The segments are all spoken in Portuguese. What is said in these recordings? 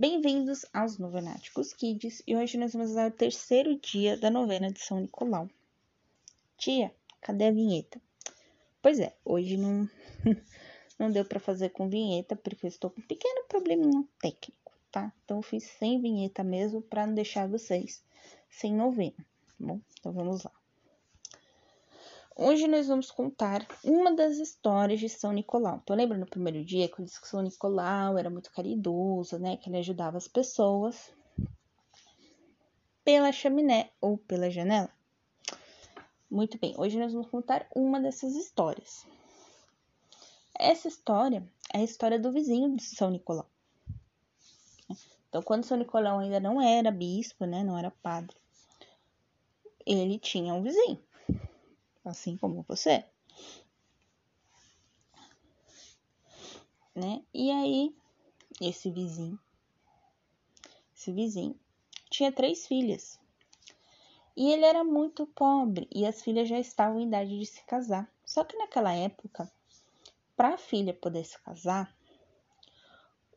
Bem-vindos aos Novenáticos Kids e hoje nós vamos dar o terceiro dia da novena de São Nicolau. Tia, cadê a vinheta? Pois é, hoje não, não deu para fazer com vinheta porque eu estou com um pequeno probleminha técnico, tá? Então eu fiz sem vinheta mesmo para não deixar vocês sem novena, tá bom? Então vamos lá. Hoje nós vamos contar uma das histórias de São Nicolau. Então, lembra no primeiro dia que eu disse que São Nicolau era muito caridoso, né? Que ele ajudava as pessoas pela chaminé ou pela janela? Muito bem, hoje nós vamos contar uma dessas histórias. Essa história é a história do vizinho de São Nicolau. Então, quando São Nicolau ainda não era bispo, né? Não era padre, ele tinha um vizinho assim como você. Né? E aí, esse vizinho, esse vizinho tinha três filhas. E ele era muito pobre e as filhas já estavam em idade de se casar. Só que naquela época, para a filha poder se casar,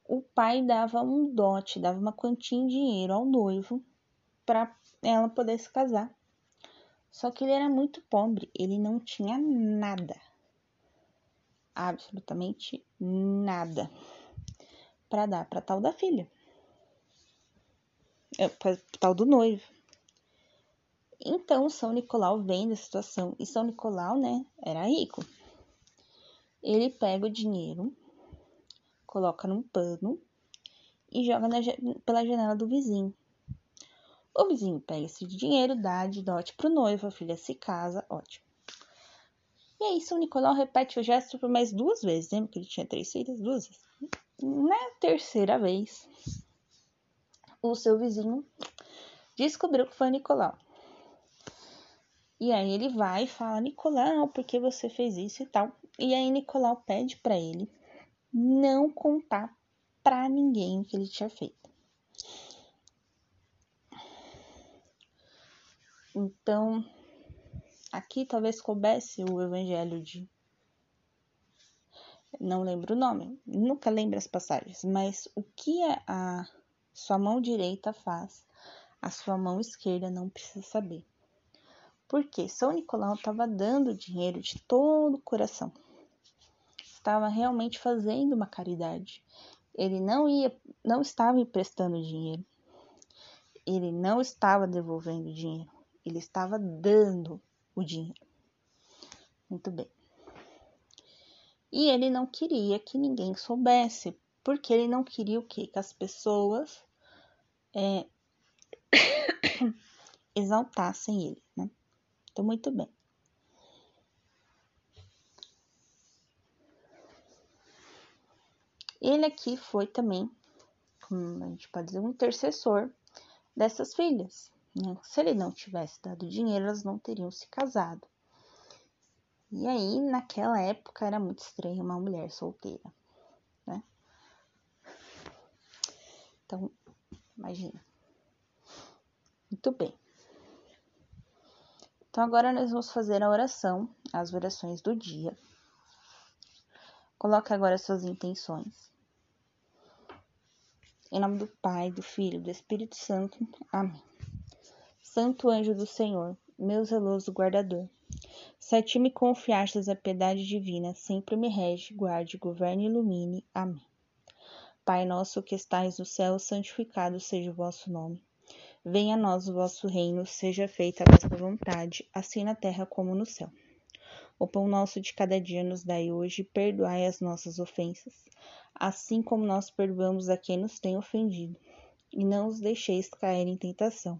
o pai dava um dote, dava uma quantia em dinheiro ao noivo para ela poder se casar. Só que ele era muito pobre, ele não tinha nada. Absolutamente nada para dar para tal da filha. É, para tal do noivo. Então, São Nicolau vendo a situação, e São Nicolau, né, era rico. Ele pega o dinheiro, coloca num pano e joga na, pela janela do vizinho. O vizinho pega esse dinheiro, dá de dote pro noivo, a filha se casa, ótimo. E aí, São Nicolau repete o gesto por mais duas vezes, lembra que ele tinha três filhas? Duas vezes. Na terceira vez, o seu vizinho descobriu que foi Nicolau. E aí ele vai e fala: Nicolau, por que você fez isso e tal? E aí Nicolau pede para ele não contar para ninguém o que ele tinha feito. Então, aqui talvez coubesse o evangelho de. Não lembro o nome, nunca lembro as passagens, mas o que a sua mão direita faz, a sua mão esquerda não precisa saber. Porque São Nicolau estava dando dinheiro de todo o coração. Estava realmente fazendo uma caridade. Ele não ia, não estava emprestando dinheiro. Ele não estava devolvendo dinheiro ele estava dando o dinheiro. Muito bem. E ele não queria que ninguém soubesse, porque ele não queria o quê? Que as pessoas é, exaltassem ele, né? Então, muito bem. Ele aqui foi também, como a gente pode dizer, um intercessor dessas filhas. Né? Se ele não tivesse dado dinheiro, elas não teriam se casado. E aí, naquela época, era muito estranho uma mulher solteira, né? Então, imagina. Muito bem. Então, agora nós vamos fazer a oração, as orações do dia. Coloque agora suas intenções. Em nome do Pai, do Filho e do Espírito Santo. Amém. Santo anjo do Senhor, meu zeloso guardador, se a ti me confiastes a piedade divina, sempre me rege, guarde, governe e ilumine. Amém. Pai nosso que estais no céu, santificado seja o vosso nome. Venha a nós o vosso reino, seja feita a vossa vontade, assim na terra como no céu. O pão nosso de cada dia nos dai hoje, perdoai as nossas ofensas, assim como nós perdoamos a quem nos tem ofendido. E não os deixeis cair em tentação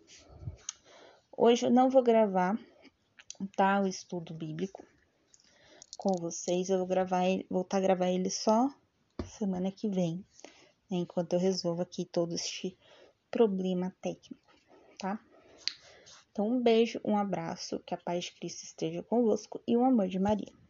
Hoje eu não vou gravar tá, o estudo bíblico com vocês. Eu vou gravar, voltar a gravar ele só semana que vem, né, enquanto eu resolvo aqui todo este problema técnico, tá? Então, um beijo, um abraço, que a paz de Cristo esteja convosco e o amor de Maria.